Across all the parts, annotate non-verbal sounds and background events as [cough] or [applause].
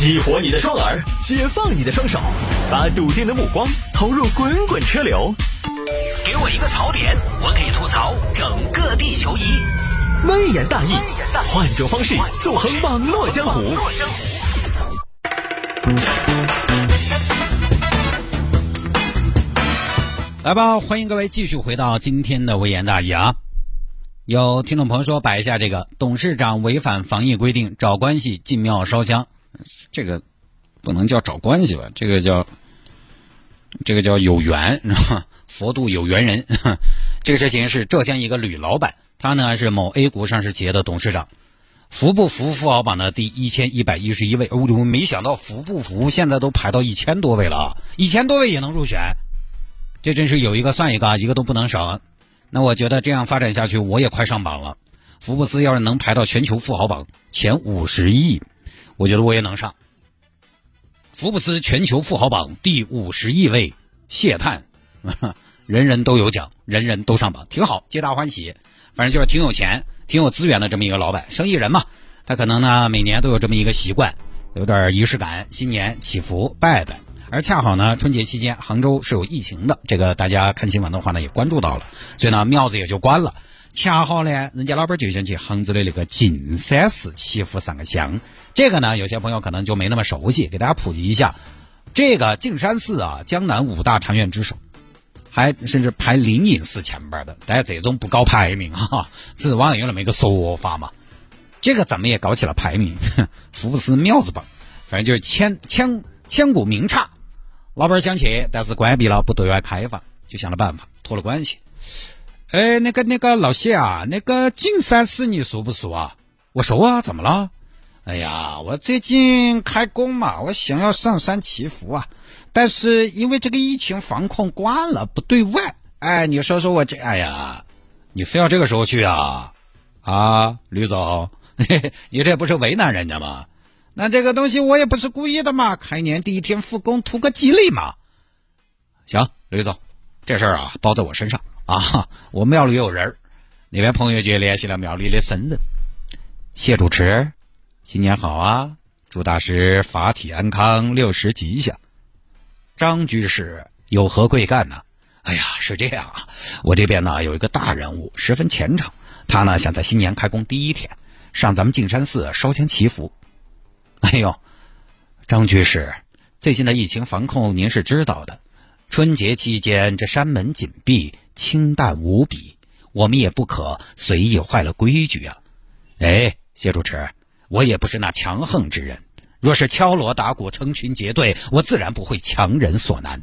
激活你的双耳，解放你的双手，把笃定的目光投入滚滚车流。给我一个槽点，我可以吐槽整个地球仪。微言大义，换种方式纵横网络江湖。来吧，欢迎各位继续回到今天的微言大义啊！有听众朋友说摆一下这个董事长违反防疫规定找关系进庙烧香，这个不能叫找关系吧？这个叫这个叫有缘，是吧 [laughs] 佛度有缘人。[laughs] 这个事情是浙江一个铝老板，他呢是某 A 股上市企业的董事长，服不服富豪榜的第一千一百一十一位。我我没想到服不服现在都排到一千多位了啊！一千多位也能入选。这真是有一个算一个，一个都不能少。那我觉得这样发展下去，我也快上榜了。福布斯要是能排到全球富豪榜前五十亿，我觉得我也能上。福布斯全球富豪榜第五十亿位，谢探，[laughs] 人人都有奖，人人都上榜，挺好，皆大欢喜。反正就是挺有钱、挺有资源的这么一个老板，生意人嘛。他可能呢每年都有这么一个习惯，有点仪式感，新年祈福拜拜。而恰好呢，春节期间杭州是有疫情的，这个大家看新闻的话呢也关注到了，所以呢庙子也就关了。恰好呢，人家老板就想去杭州的那个径山寺祈福上个香。这个呢，有些朋友可能就没那么熟悉，给大家普及一下。这个径山寺啊，江南五大禅院之首，还甚至排灵隐寺前边的。但是这种不搞排名哈，只是网上有那么一个说法嘛。这个咱们也搞起了排名，[laughs] 福布斯庙子榜，反正就是千千千古名刹。老板想去，但是关闭了，不对外开放，就想了办法，托了关系。哎，那个那个老谢啊，那个景山寺你熟不熟啊？我熟啊，怎么了？哎呀，我最近开工嘛，我想要上山祈福啊，但是因为这个疫情防控关了，不对外。哎，你说说我这，哎呀，你非要这个时候去啊？啊，吕总，[laughs] 你这不是为难人家吗？那这个东西我也不是故意的嘛，开年第一天复工图个吉利嘛。行，吕总，这事儿啊包在我身上啊。[laughs] 我庙里有人，那边朋友就联系了庙里的僧人。谢主持，新年好啊！祝大师法体安康，六十吉祥。张居士有何贵干呢？哎呀，是这样啊，我这边呢有一个大人物，十分虔诚，他呢想在新年开工第一天上咱们径山寺烧香祈福。[laughs] 哎呦，张居士，最近的疫情防控您是知道的。春节期间这山门紧闭，清淡无比，我们也不可随意坏了规矩啊。哎，谢主持，我也不是那强横之人。若是敲锣打鼓、成群结队，我自然不会强人所难。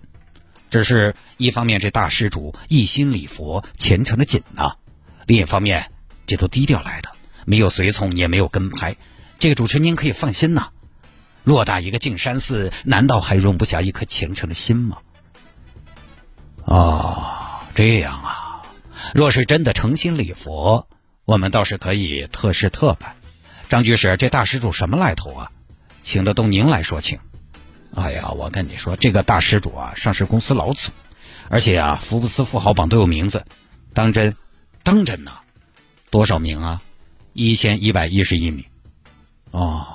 只是一方面，这大施主一心礼佛，虔诚的紧呐；另一方面，这都低调来的，没有随从，也没有跟拍。这个主持您可以放心呐，偌大一个径山寺，难道还容不下一颗虔诚的心吗？哦，这样啊，若是真的诚心礼佛，我们倒是可以特事特办。张居士，这大施主什么来头啊？请得动您来说请。哎呀，我跟你说，这个大施主啊，上市公司老总，而且啊，福布斯富豪榜都有名字，当真？当真呐？多少名啊？一千一百一十一名。哦，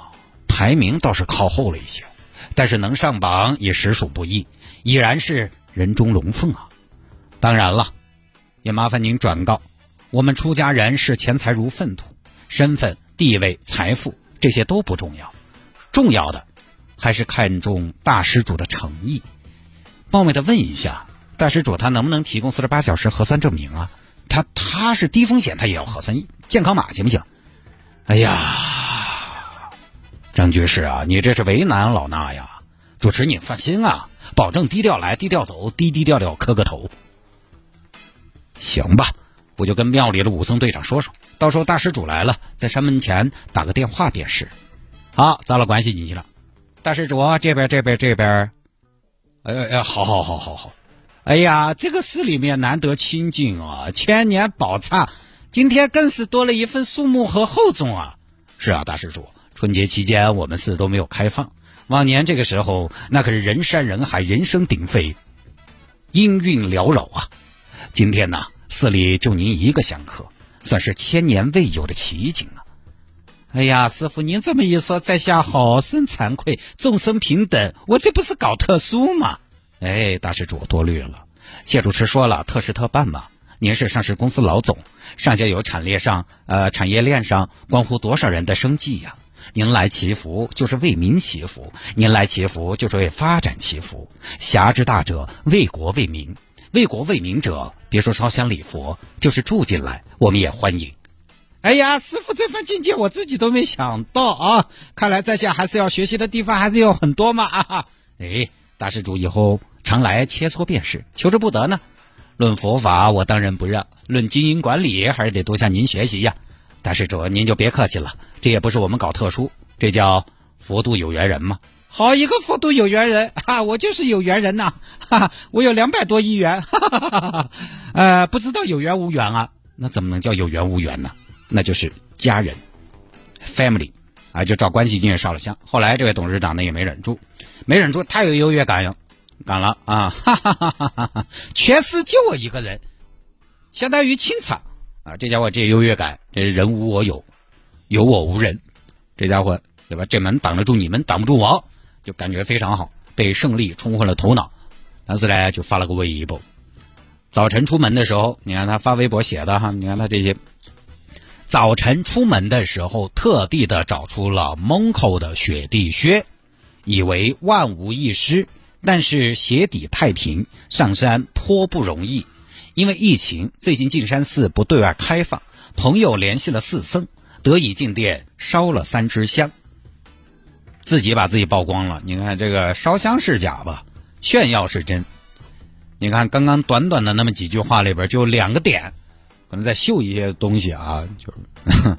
排名倒是靠后了一些，但是能上榜也实属不易，已然是人中龙凤啊！当然了，也麻烦您转告，我们出家人视钱财如粪土，身份、地位、财富这些都不重要，重要的还是看重大施主的诚意。冒昧的问一下，大施主他能不能提供四十八小时核酸证明啊？他他是低风险，他也要核酸健康码行不行？哎呀！张居士啊，你这是为难老衲呀！主持你放心啊，保证低调来低调走，低低调调磕个头。行吧，我就跟庙里的武僧队长说说，到时候大施主来了，在山门前打个电话便是。好，咱俩关系进去了。大施主这边这边这边，哎哎，好好好好好。哎呀，这个寺里面难得清净啊，千年宝刹，今天更是多了一份肃穆和厚重啊。是啊，大施主。春节期间，我们寺都没有开放。往年这个时候，那可是人山人海，人声鼎沸，音韵缭绕啊。今天呢，寺里就您一个香客，算是千年未有的奇景啊。哎呀，师傅，您这么一说，在下好生惭愧。众生平等，我这不是搞特殊吗？哎，大施主多虑了。谢主持说了，特事特办嘛。您是上市公司老总，上下游产业上，呃，产业链上关乎多少人的生计呀？您来祈福就是为民祈福，您来祈福就是为发展祈福。侠之大者，为国为民，为国为民者，别说烧香礼佛，就是住进来，我们也欢迎。哎呀，师傅这番境界我自己都没想到啊！看来在下还是要学习的地方还是有很多嘛啊！[laughs] 哎，大施主以后常来切磋便是，求之不得呢。论佛法我当仁不让，论经营管理还是得多向您学习呀。大施主您就别客气了，这也不是我们搞特殊，这叫佛度有缘人嘛。好一个佛度有缘人 [laughs] 哈，我就是有缘人呐，[laughs] 哈，我有两百多亿元，[laughs] 哈哈哈哈呃，不知道有缘无缘啊？那怎么能叫有缘无缘呢？那就是家人，family，啊，就找关系进去烧了香。后来这位董事长呢也没忍住，没忍住，太有优越感了，感了啊，哈哈哈哈哈！全市就我一个人，相当于清场啊！这家伙这优越感，这人无我有，有我无人，这家伙对吧？这门挡得住你们，挡不住我，就感觉非常好，被胜利冲昏了头脑。但是呢，就发了个微博。早晨出门的时候，你看他发微博写的哈，你看他这些。早晨出门的时候，特地的找出了 Monco 的雪地靴，以为万无一失。但是鞋底太平，上山颇不容易。因为疫情，最近径山寺不对外开放，朋友联系了寺僧，得以进殿烧了三支香。自己把自己曝光了，你看这个烧香是假吧？炫耀是真。你看刚刚短短的那么几句话里边，就两个点。可能在秀一些东西啊，就是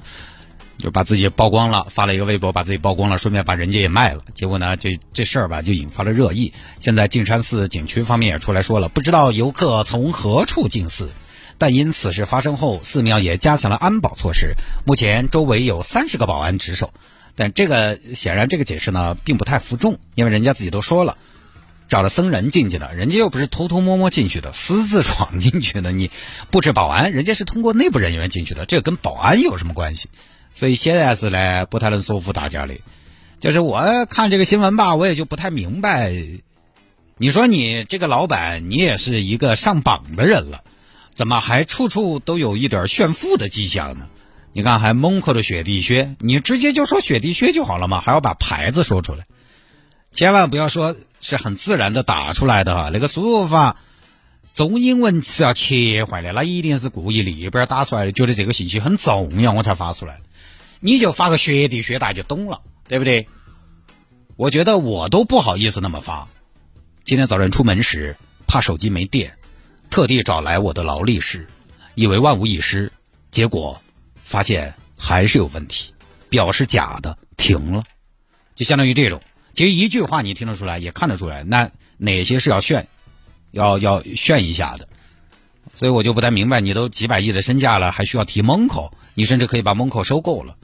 就把自己曝光了，发了一个微博，把自己曝光了，顺便把人家也卖了。结果呢，这这事儿吧，就引发了热议。现在径山寺景区方面也出来说了，不知道游客从何处进寺，但因此事发生后，寺庙也加强了安保措施，目前周围有三十个保安值守。但这个显然这个解释呢，并不太服众，因为人家自己都说了。找了僧人进去的，人家又不是偷偷摸摸进去的，私自闯进去的。你布置保安，人家是通过内部人员进去的，这跟保安有什么关系？所以现在是呢，不太能说服大家的。就是我看这个新闻吧，我也就不太明白。你说你这个老板，你也是一个上榜的人了，怎么还处处都有一点炫富的迹象呢？你看，还蒙克的雪地靴，你直接就说雪地靴就好了嘛，还要把牌子说出来。千万不要说是很自然的打出来的哈，那个输入法中英文是要切换的，那一定是故意里边打出来的，觉得这个信息很重要，我才发出来。你就发个学弟学大就懂了，对不对？我觉得我都不好意思那么发。今天早晨出门时怕手机没电，特地找来我的劳力士，以为万无一失，结果发现还是有问题，表是假的，停了，就相当于这种。其实一句话你听得出来，也看得出来，那哪些是要炫，要要炫一下的，所以我就不太明白，你都几百亿的身价了，还需要提蒙口？你甚至可以把蒙口收购了。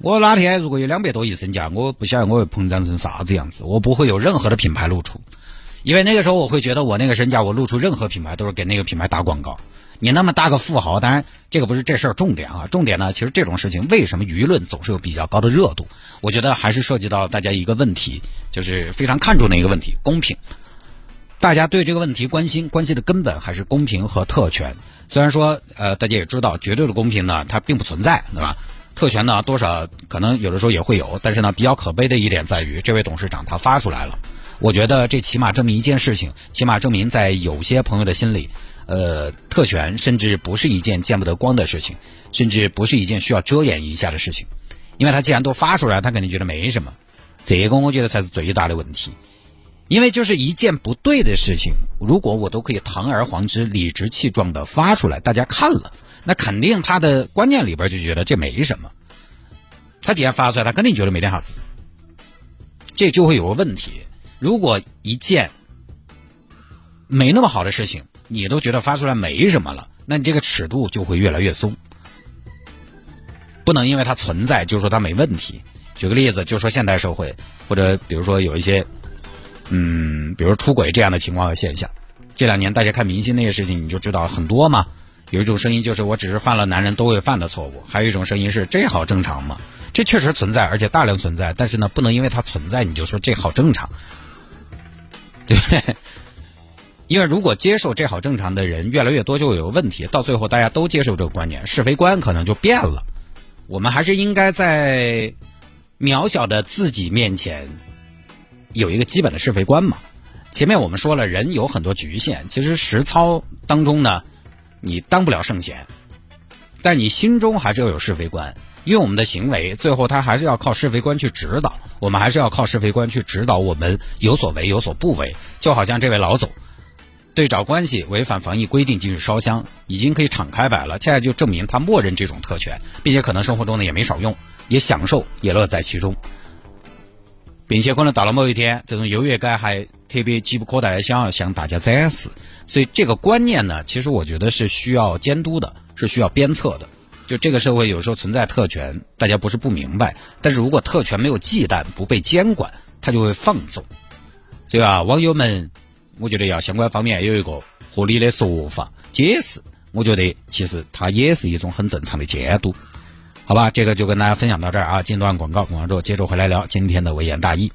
我哪天如果有两百多亿身价，我不晓得我会膨胀成啥子样子，我不会有任何的品牌露出，因为那个时候我会觉得我那个身价，我露出任何品牌都是给那个品牌打广告。你那么大个富豪，当然这个不是这事儿重点啊，重点呢，其实这种事情为什么舆论总是有比较高的热度？我觉得还是涉及到大家一个问题，就是非常看重的一个问题——公平。大家对这个问题关心，关心的根本还是公平和特权。虽然说，呃，大家也知道，绝对的公平呢，它并不存在，对吧？特权呢，多少可能有的时候也会有，但是呢，比较可悲的一点在于，这位董事长他发出来了。我觉得这起码证明一件事情，起码证明在有些朋友的心里。呃，特权甚至不是一件见不得光的事情，甚至不是一件需要遮掩一下的事情，因为他既然都发出来，他肯定觉得没什么。这个我觉得才是最大的问题，因为就是一件不对的事情，如果我都可以堂而皇之、理直气壮的发出来，大家看了，那肯定他的观念里边就觉得这没什么。他既然发出来，他肯定觉得没点啥子，这就会有个问题。如果一件没那么好的事情，你都觉得发出来没什么了，那你这个尺度就会越来越松。不能因为它存在就说它没问题。举个例子，就说现代社会，或者比如说有一些，嗯，比如出轨这样的情况和现象，这两年大家看明星那些事情，你就知道很多嘛。有一种声音就是我只是犯了男人都会犯的错误，还有一种声音是这好正常嘛。这确实存在，而且大量存在。但是呢，不能因为它存在你就说这好正常，对不对？因为如果接受这好正常的人越来越多，就有问题。到最后大家都接受这个观念，是非观可能就变了。我们还是应该在渺小的自己面前有一个基本的是非观嘛。前面我们说了，人有很多局限，其实实操当中呢，你当不了圣贤，但你心中还是要有是非观。因为我们的行为，最后他还是要靠是非观去指导，我们还是要靠是非观去指导我们有所为有所不为。就好像这位老总对找关系违反防疫规定进去烧香，已经可以敞开摆了，恰恰就证明他默认这种特权，并且可能生活中呢也没少用，也享受，也乐在其中，并且可能到了某一天，这种优越感还特别急不可待的想要向大家展示。所以这个观念呢，其实我觉得是需要监督的，是需要鞭策的。就这个社会有时候存在特权，大家不是不明白，但是如果特权没有忌惮，不被监管，它就会放纵。所以啊，网友们，我觉得要相关方面有一个合理的说法解释，我觉得其实它也是一种很正常的监督。好吧，这个就跟大家分享到这儿啊，进段广告，广告之后接着回来聊今天的微言大义。